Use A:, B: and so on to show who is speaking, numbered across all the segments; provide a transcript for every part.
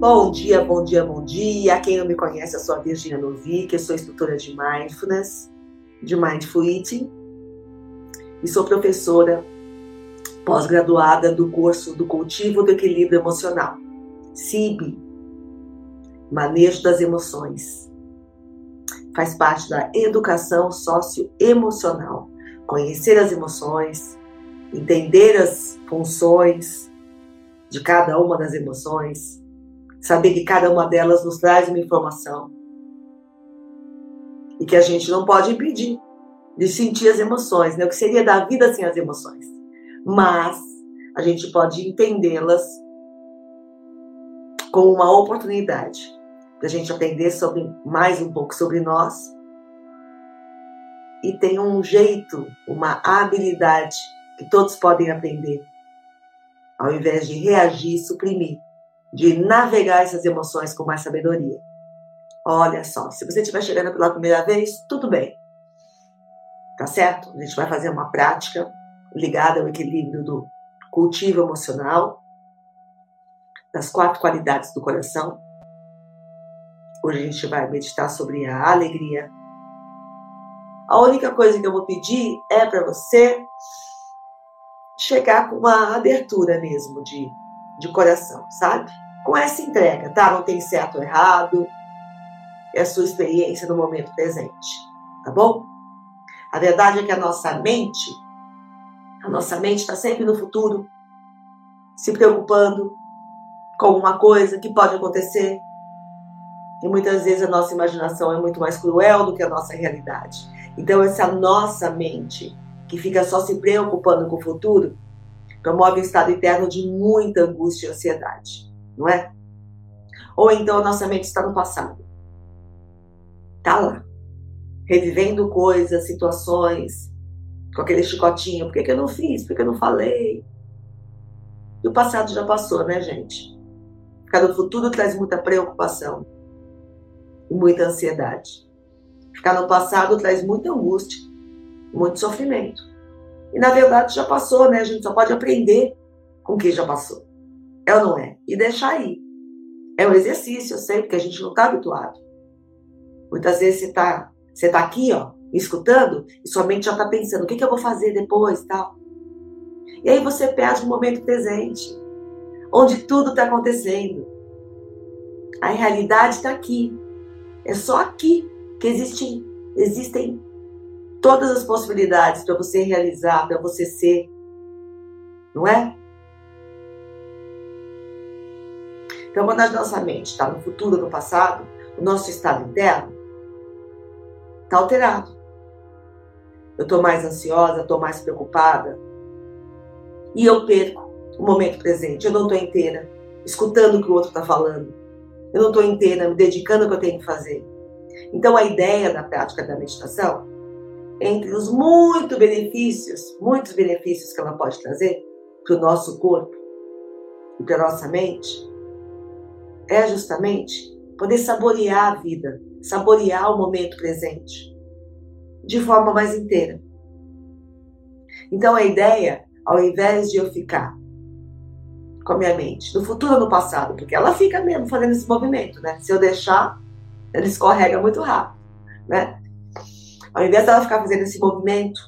A: Bom dia, bom dia, bom dia. Quem não me conhece, eu sou a Virginia Novick, eu sou instrutora de Mindfulness, de Mindful Eating, e sou professora pós-graduada do curso do Cultivo do Equilíbrio Emocional, CIB, Manejo das Emoções. Faz parte da educação socioemocional, conhecer as emoções, entender as funções de cada uma das emoções, Saber que cada uma delas nos traz uma informação. E que a gente não pode impedir de sentir as emoções, né? O que seria da vida sem as emoções. Mas a gente pode entendê-las como uma oportunidade para a gente aprender sobre mais um pouco sobre nós e tem um jeito, uma habilidade que todos podem aprender, ao invés de reagir e suprimir de navegar essas emoções com mais sabedoria. Olha só, se você estiver chegando pela primeira vez, tudo bem. Tá certo? A gente vai fazer uma prática ligada ao equilíbrio do cultivo emocional, das quatro qualidades do coração. Hoje a gente vai meditar sobre a alegria. A única coisa que eu vou pedir é para você chegar com uma abertura mesmo de de coração, sabe? Com essa entrega, tá? Não tem certo ou errado, é a sua experiência no momento presente, tá bom? A verdade é que a nossa mente, a nossa mente está sempre no futuro, se preocupando com uma coisa que pode acontecer. E muitas vezes a nossa imaginação é muito mais cruel do que a nossa realidade. Então, essa nossa mente que fica só se preocupando com o futuro, promove um estado interno de muita angústia e ansiedade, não é? Ou então a nossa mente está no passado. Está lá, revivendo coisas, situações, com aquele chicotinho. Por que, que eu não fiz? Por que eu não falei? E o passado já passou, né, gente? Ficar no futuro traz muita preocupação e muita ansiedade. Ficar no passado traz muita angústia, muito sofrimento. E na verdade já passou, né? A gente só pode aprender com o que já passou. É ou não é? E deixar aí. É um exercício, eu sei, porque a gente não está habituado. Muitas vezes você está você tá aqui, ó, escutando, e sua mente já está pensando, o que, que eu vou fazer depois tal. E aí você perde o momento presente, onde tudo está acontecendo. A realidade está aqui. É só aqui que existem, existem todas as possibilidades para você realizar, para você ser, não é? Então, quando a nossa mente está no futuro, no passado, o nosso estado interno está alterado. Eu estou mais ansiosa, estou mais preocupada. E eu perco o momento presente. Eu não estou inteira, escutando o que o outro está falando. Eu não estou inteira, me dedicando ao que eu tenho que fazer. Então, a ideia da prática da meditação entre os muitos benefícios, muitos benefícios que ela pode trazer para o nosso corpo e para a nossa mente, é justamente poder saborear a vida, saborear o momento presente de forma mais inteira. Então a ideia, ao invés de eu ficar com a minha mente no futuro ou no passado, porque ela fica mesmo fazendo esse movimento, né? Se eu deixar, ela escorrega muito rápido, né? Ao invés dela ficar fazendo esse movimento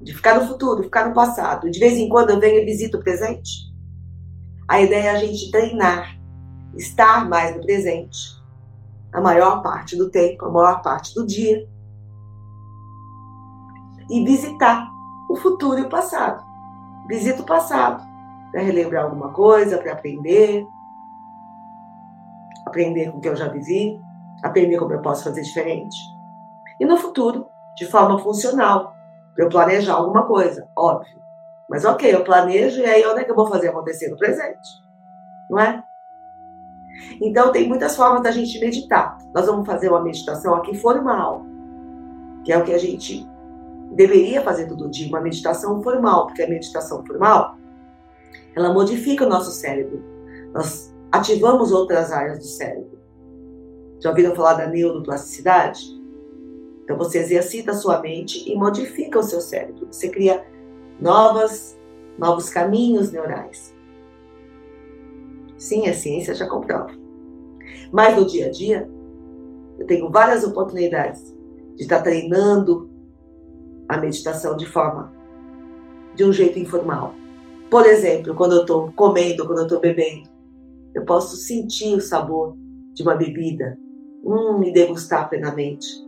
A: de ficar no futuro, ficar no passado, de vez em quando eu venho e visito o presente, a ideia é a gente treinar, estar mais no presente, a maior parte do tempo, a maior parte do dia, e visitar o futuro e o passado. Visita o passado para relembrar alguma coisa, para aprender, aprender com o que eu já vivi, aprender como eu posso fazer diferente e no futuro, de forma funcional, para eu planejar alguma coisa, óbvio. Mas ok, eu planejo e aí onde é que eu vou fazer acontecer? No presente. Não é? Então tem muitas formas da gente meditar. Nós vamos fazer uma meditação aqui formal, que é o que a gente deveria fazer todo dia, uma meditação formal, porque a meditação formal ela modifica o nosso cérebro. Nós ativamos outras áreas do cérebro. Já ouviram falar da neuroplasticidade? Então você exercita a sua mente e modifica o seu cérebro. Você cria novas, novos caminhos neurais. Sim, a ciência já comprova. Mas no dia a dia, eu tenho várias oportunidades de estar treinando a meditação de forma, de um jeito informal. Por exemplo, quando eu estou comendo, quando eu estou bebendo, eu posso sentir o sabor de uma bebida, hum, e degustar plenamente.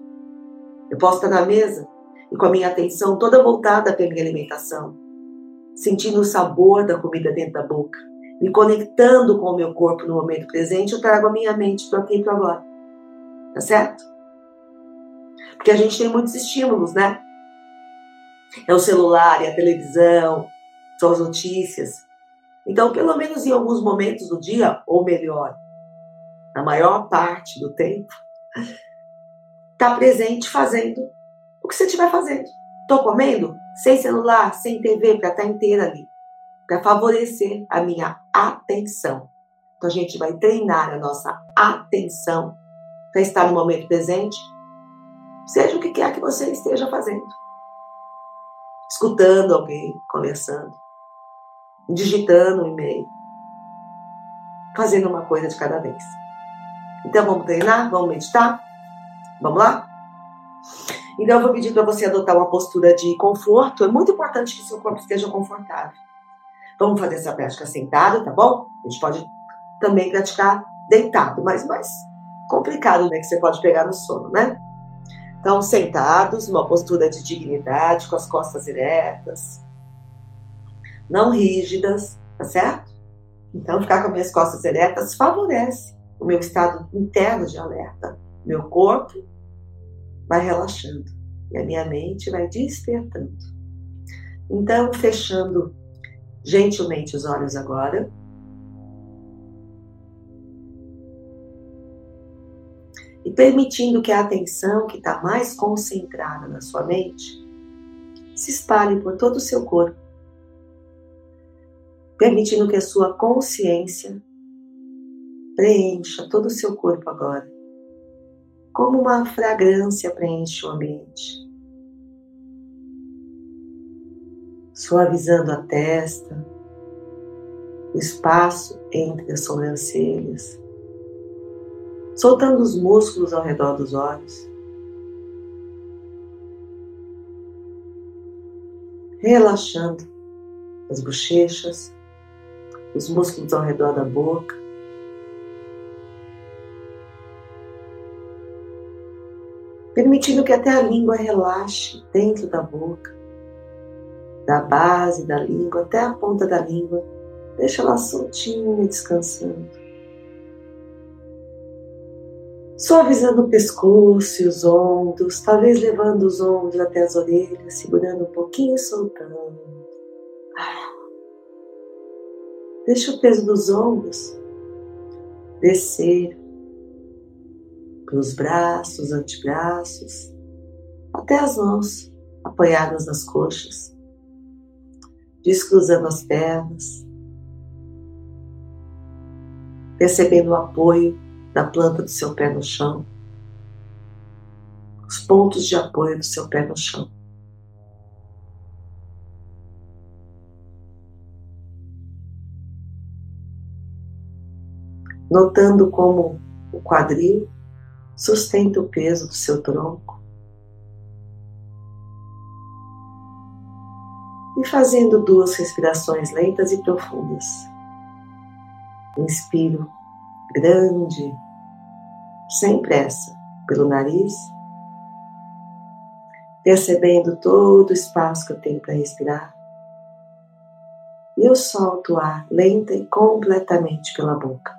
A: Eu posso estar na mesa e com a minha atenção toda voltada para a minha alimentação, sentindo o sabor da comida dentro da boca, me conectando com o meu corpo no momento presente, eu trago a minha mente para aqui e para agora. Tá certo? Porque a gente tem muitos estímulos, né? É o celular, é a televisão, são as notícias. Então, pelo menos em alguns momentos do dia, ou melhor, na maior parte do tempo, está presente fazendo o que você estiver fazendo. Estou comendo sem celular, sem TV, para estar tá inteira ali, para favorecer a minha atenção. Então a gente vai treinar a nossa atenção para estar no momento presente, seja o que quer que você esteja fazendo. Escutando alguém, conversando, digitando um e-mail, fazendo uma coisa de cada vez. Então vamos treinar, vamos meditar? Vamos lá? Então eu vou pedir para você adotar uma postura de conforto. É muito importante que seu corpo esteja confortável. Vamos fazer essa prática sentado, tá bom? A gente pode também praticar deitado, mas mais complicado, né? Que você pode pegar no sono, né? Então, sentados, uma postura de dignidade, com as costas eretas, não rígidas, tá certo? Então, ficar com as minhas costas eretas favorece o meu estado interno de alerta. Meu corpo vai relaxando e a minha mente vai despertando. Então, fechando gentilmente os olhos agora. E permitindo que a atenção que está mais concentrada na sua mente se espalhe por todo o seu corpo permitindo que a sua consciência preencha todo o seu corpo agora, como uma fragrância preenche o ambiente. Suavizando a testa, o espaço entre as sobrancelhas, soltando os músculos ao redor dos olhos. Relaxando as bochechas, os músculos ao redor da boca. Permitindo que até a língua relaxe dentro da boca, da base da língua até a ponta da língua. Deixa ela soltinha, descansando. Suavizando o pescoço e os ombros, talvez levando os ombros até as orelhas, segurando um pouquinho e soltando. Deixa o peso dos ombros descer pelos braços, antebraços, até as mãos apoiadas nas coxas, descruzando as pernas, percebendo o apoio da planta do seu pé no chão, os pontos de apoio do seu pé no chão. notando como o quadril sustenta o peso do seu tronco. E fazendo duas respirações lentas e profundas. Inspiro grande, sem pressa, pelo nariz, percebendo todo o espaço que eu tenho para respirar. E eu solto o ar lenta e completamente pela boca.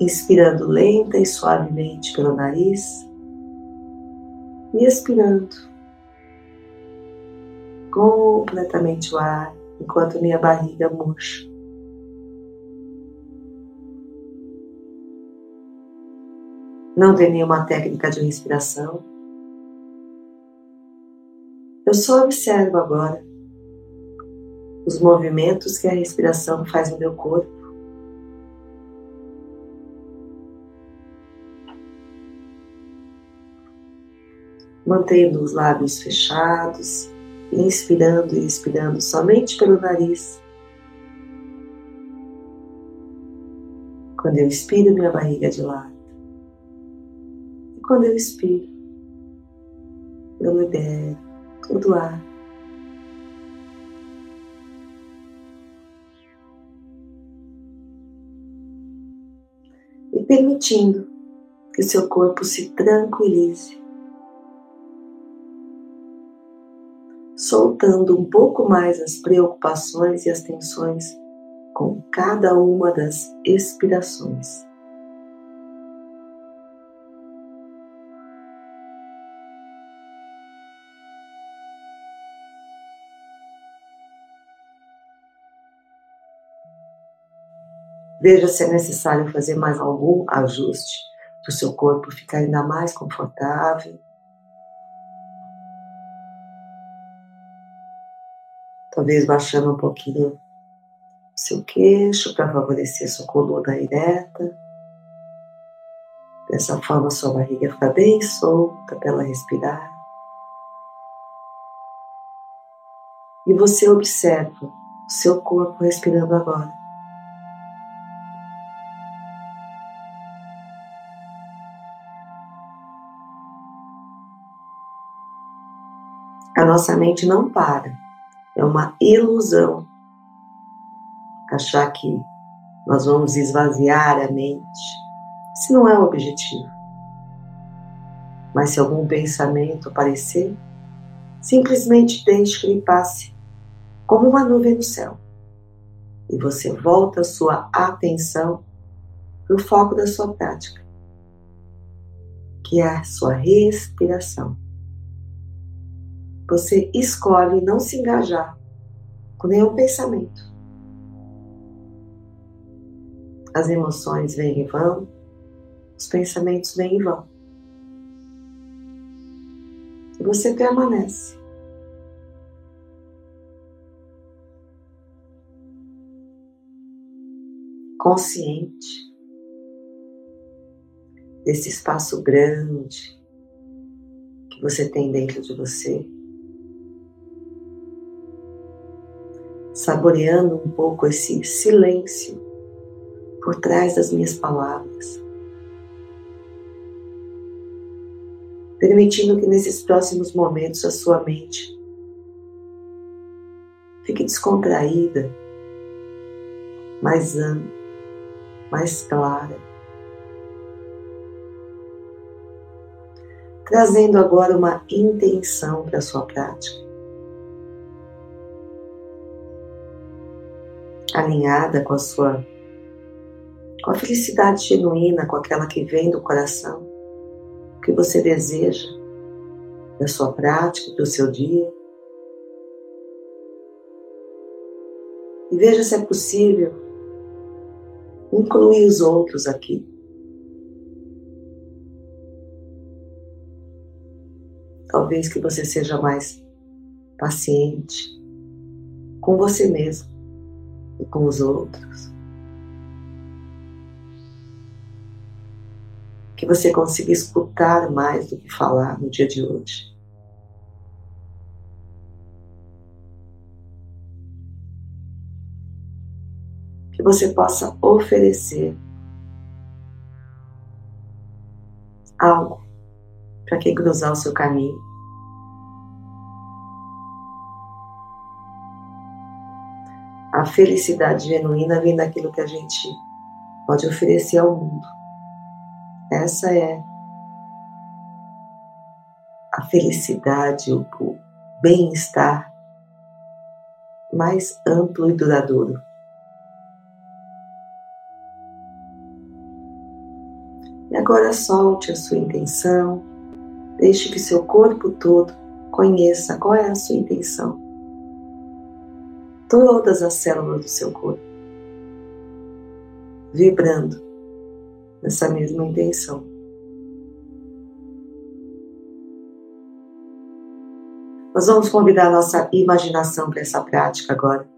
A: Inspirando lenta e suavemente pelo nariz e expirando completamente o ar enquanto minha barriga murcha. Não tem nenhuma técnica de respiração. Eu só observo agora os movimentos que a respiração faz no meu corpo. Mantendo os lábios fechados, inspirando e expirando somente pelo nariz. Quando eu inspiro, minha barriga de lado. E quando eu expiro, eu libero todo o ar permitindo que seu corpo se tranquilize, soltando um pouco mais as preocupações e as tensões com cada uma das expirações. Veja se é necessário fazer mais algum ajuste para o seu corpo ficar ainda mais confortável. Talvez baixando um pouquinho o seu queixo para favorecer sua coluna ereta. Dessa forma, sua barriga fica bem solta para ela respirar. E você observa o seu corpo respirando agora. A nossa mente não para. É uma ilusão achar que nós vamos esvaziar a mente. Isso não é o objetivo. Mas se algum pensamento aparecer, simplesmente deixe que ele passe, como uma nuvem no céu. E você volta a sua atenção para o foco da sua prática, que é a sua respiração você escolhe não se engajar com nenhum pensamento. As emoções vêm e vão, os pensamentos vêm e vão. E você permanece. Consciente desse espaço grande que você tem dentro de você. Saboreando um pouco esse silêncio por trás das minhas palavras. Permitindo que nesses próximos momentos a sua mente fique descontraída, mais ampla, mais clara. Trazendo agora uma intenção para a sua prática. Alinhada com a sua com a felicidade genuína, com aquela que vem do coração, o que você deseja da sua prática, do seu dia. E veja se é possível incluir os outros aqui. Talvez que você seja mais paciente com você mesmo e com os outros. Que você consiga escutar mais do que falar no dia de hoje. Que você possa oferecer algo para quem cruzar o seu caminho. A felicidade genuína vem daquilo que a gente pode oferecer ao mundo. Essa é a felicidade, o bem-estar mais amplo e duradouro. E agora solte a sua intenção Deixe que seu corpo todo conheça qual é a sua intenção. Todas as células do seu corpo vibrando nessa mesma intenção. Nós vamos convidar nossa imaginação para essa prática agora.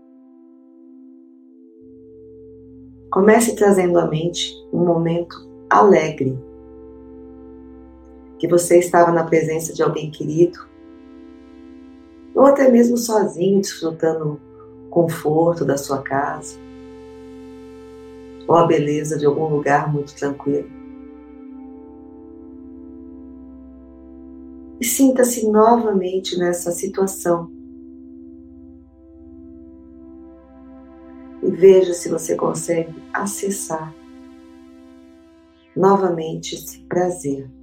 A: Comece trazendo à mente um momento alegre, que você estava na presença de alguém querido, ou até mesmo sozinho, desfrutando conforto da sua casa, ou a beleza de algum lugar muito tranquilo. E sinta-se novamente nessa situação e veja se você consegue acessar novamente esse prazer.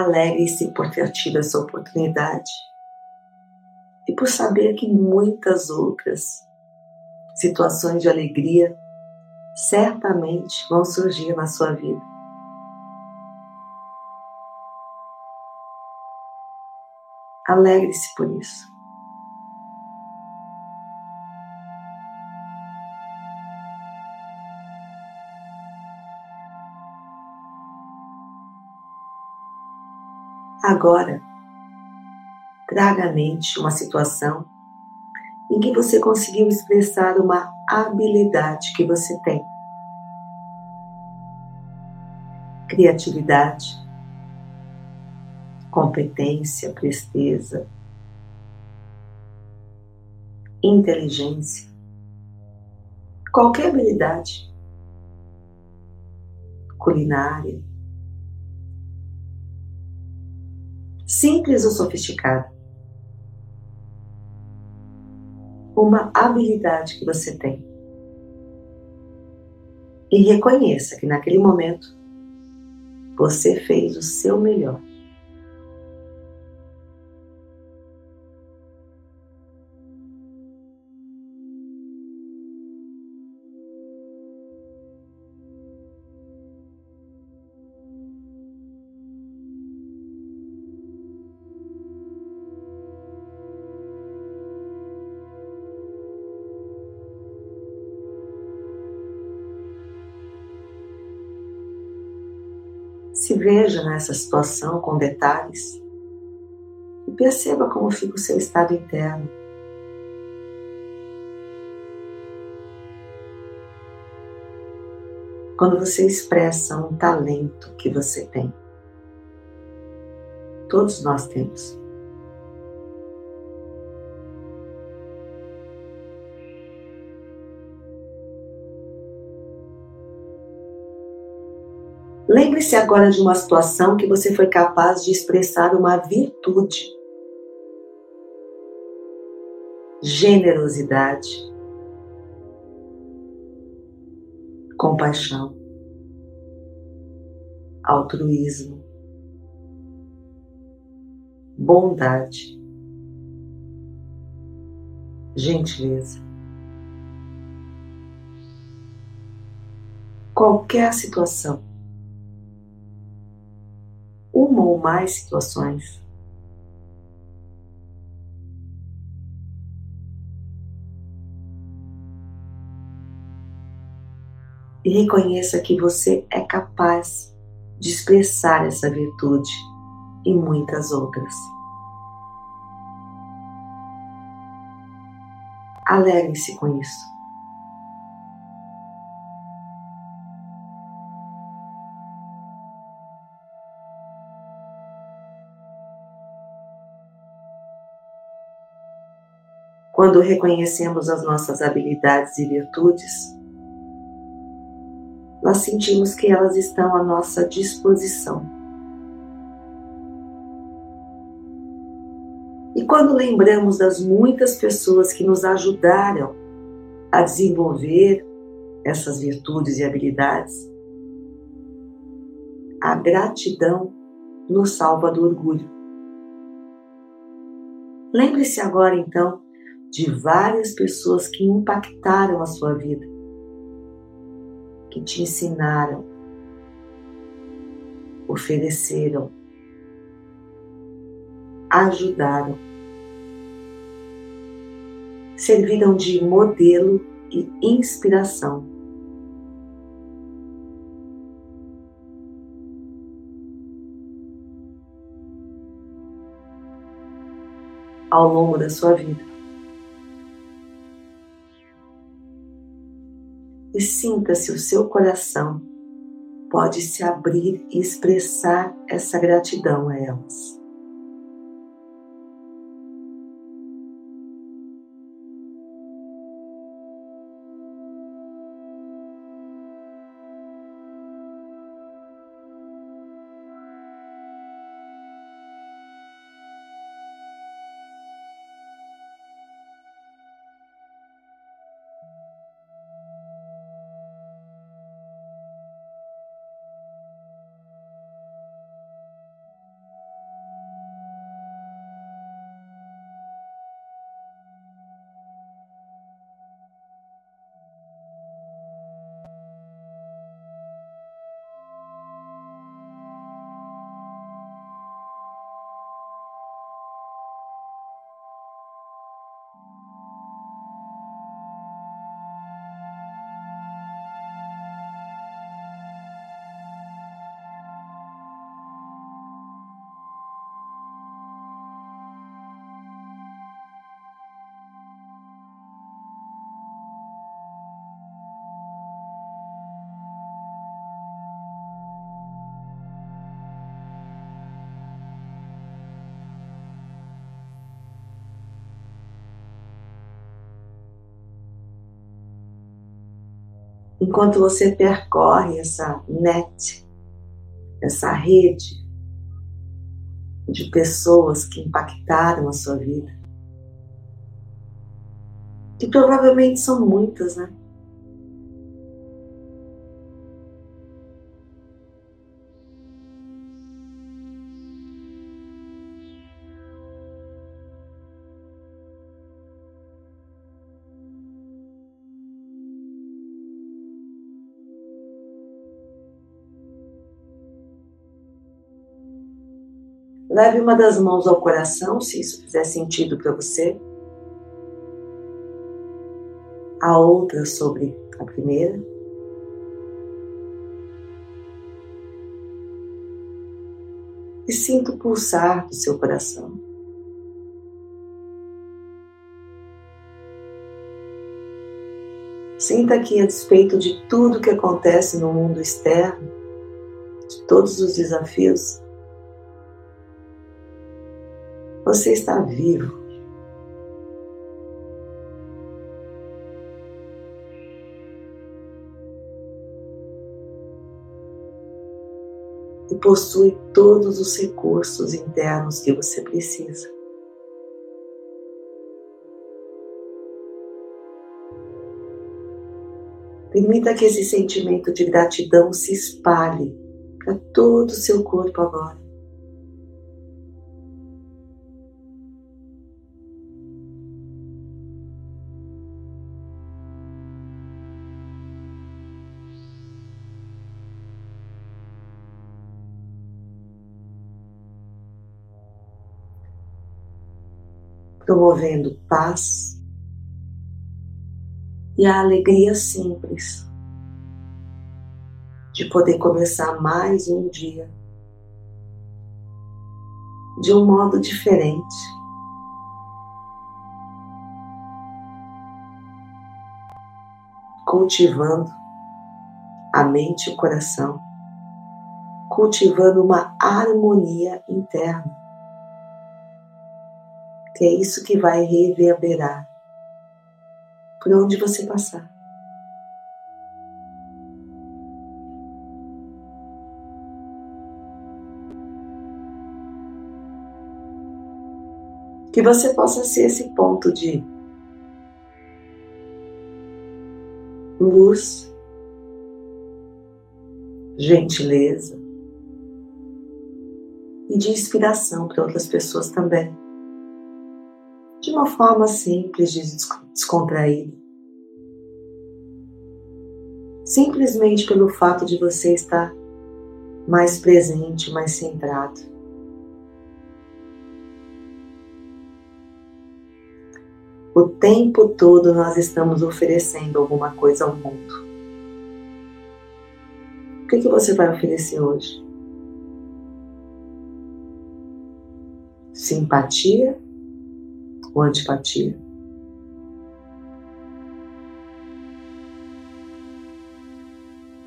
A: Alegre-se por ter tido essa oportunidade e por saber que muitas outras situações de alegria certamente vão surgir na sua vida. Alegre-se por isso. Agora, traga à mente uma situação em que você conseguiu expressar uma habilidade que você tem. Criatividade, competência, presteza, inteligência, qualquer habilidade, culinária, simples ou sofisticada. Uma habilidade que você tem. E reconheça que naquele momento você fez o seu melhor. Se veja nessa situação com detalhes e perceba como fica o seu estado interno. Quando você expressa um talento que você tem, todos nós temos. Lembre-se agora de uma situação que você foi capaz de expressar uma virtude, generosidade, compaixão, altruísmo, bondade, gentileza. Qualquer situação mais situações. E reconheça que você é capaz de expressar essa virtude e muitas outras. Alegre-se com isso. Quando reconhecemos as nossas habilidades e virtudes, nós sentimos que elas estão à nossa disposição. E quando lembramos das muitas pessoas que nos ajudaram a desenvolver essas virtudes e habilidades, a gratidão nos salva do orgulho. Lembre-se agora então de várias pessoas que impactaram a sua vida, que te ensinaram, ofereceram, ajudaram, serviram de modelo e inspiração. Ao longo da sua vida. E sinta se o seu coração pode se abrir e expressar essa gratidão a elas. Enquanto você percorre essa net, essa rede de pessoas que impactaram a sua vida, que provavelmente são muitas, né? Leve uma das mãos ao coração, se isso fizer sentido para você. A outra sobre a primeira. E sinta o pulsar do seu coração. Sinta que, a despeito de tudo que acontece no mundo externo, de todos os desafios, Você está vivo. E possui todos os recursos internos que você precisa. Permita que esse sentimento de gratidão se espalhe para todo o seu corpo agora. Promovendo paz e a alegria simples de poder começar mais um dia de um modo diferente. Cultivando a mente e o coração, cultivando uma harmonia interna que é isso que vai reverberar por onde você passar. Que você possa ser esse ponto de luz, gentileza e de inspiração para outras pessoas também. De uma forma simples, descontraída. Simplesmente pelo fato de você estar mais presente, mais centrado. O tempo todo nós estamos oferecendo alguma coisa ao mundo. O que, que você vai oferecer hoje? Simpatia ou antipatia?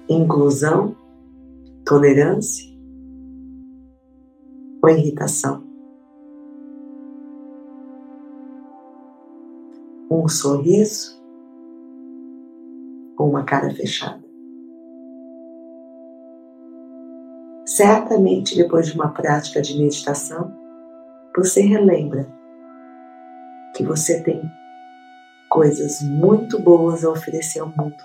A: Inclusão, tolerância ou irritação? um sorriso ou uma cara fechada. Certamente, depois de uma prática de meditação, você relembra que você tem coisas muito boas a oferecer ao mundo.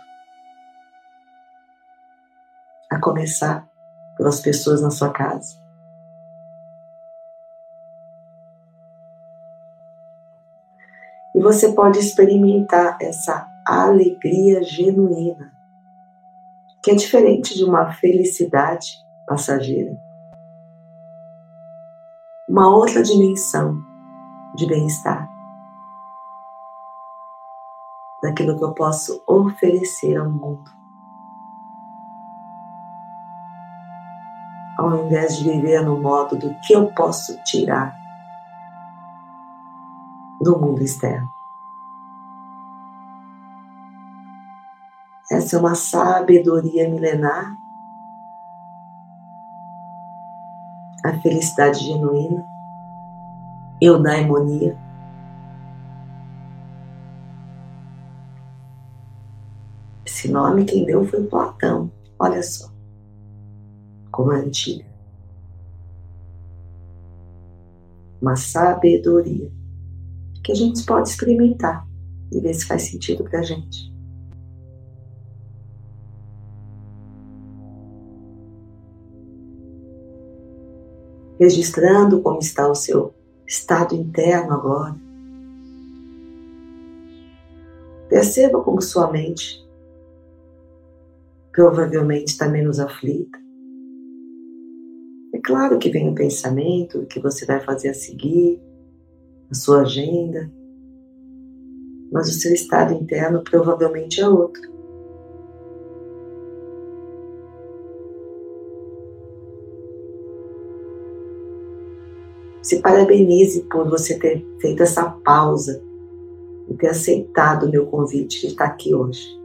A: A começar pelas pessoas na sua casa. e você pode experimentar essa alegria genuína, que é diferente de uma felicidade passageira. Uma outra dimensão de bem-estar. Daquilo que eu posso oferecer ao mundo. Ao invés de viver no modo do que eu posso tirar do mundo externo. Essa é uma sabedoria milenar, a felicidade genuína, eudaimonia. Esse nome quem deu foi Platão, olha só, como é antiga. Uma sabedoria que a gente pode experimentar e ver se faz sentido para a gente. Registrando como está o seu estado interno agora. Perceba como sua mente provavelmente está menos aflita. É claro que vem o pensamento, o que você vai fazer a seguir, a sua agenda, mas o seu estado interno provavelmente é outro. Se parabenize por você ter feito essa pausa e ter aceitado o meu convite de estar aqui hoje.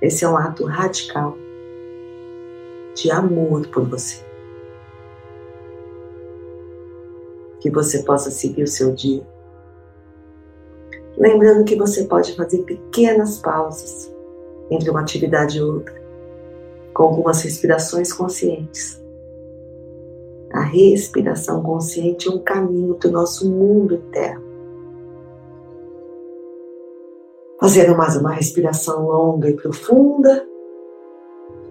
A: Esse é um ato radical de amor por você. que você possa seguir o seu dia. Lembrando que você pode fazer pequenas pausas entre uma atividade e outra, com algumas respirações conscientes. A respiração consciente é um caminho do nosso mundo interno. Fazendo mais uma respiração longa e profunda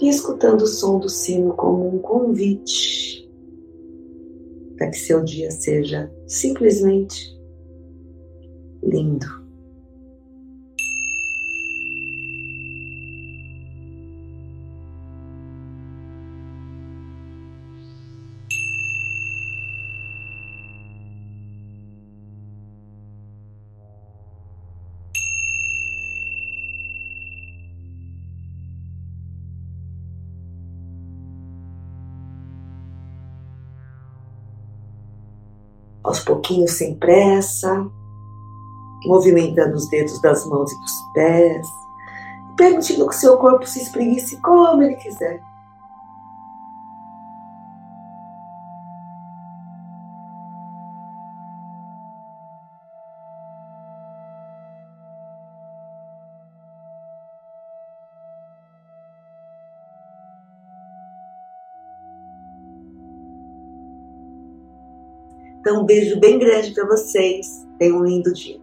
A: e escutando o som do sino como um convite para que seu dia seja simplesmente lindo. Aos pouquinhos sem pressa, movimentando os dedos das mãos e dos pés, permitindo que seu corpo se espreguice como ele quiser. Então, um beijo bem grande para vocês. Tenham um lindo dia.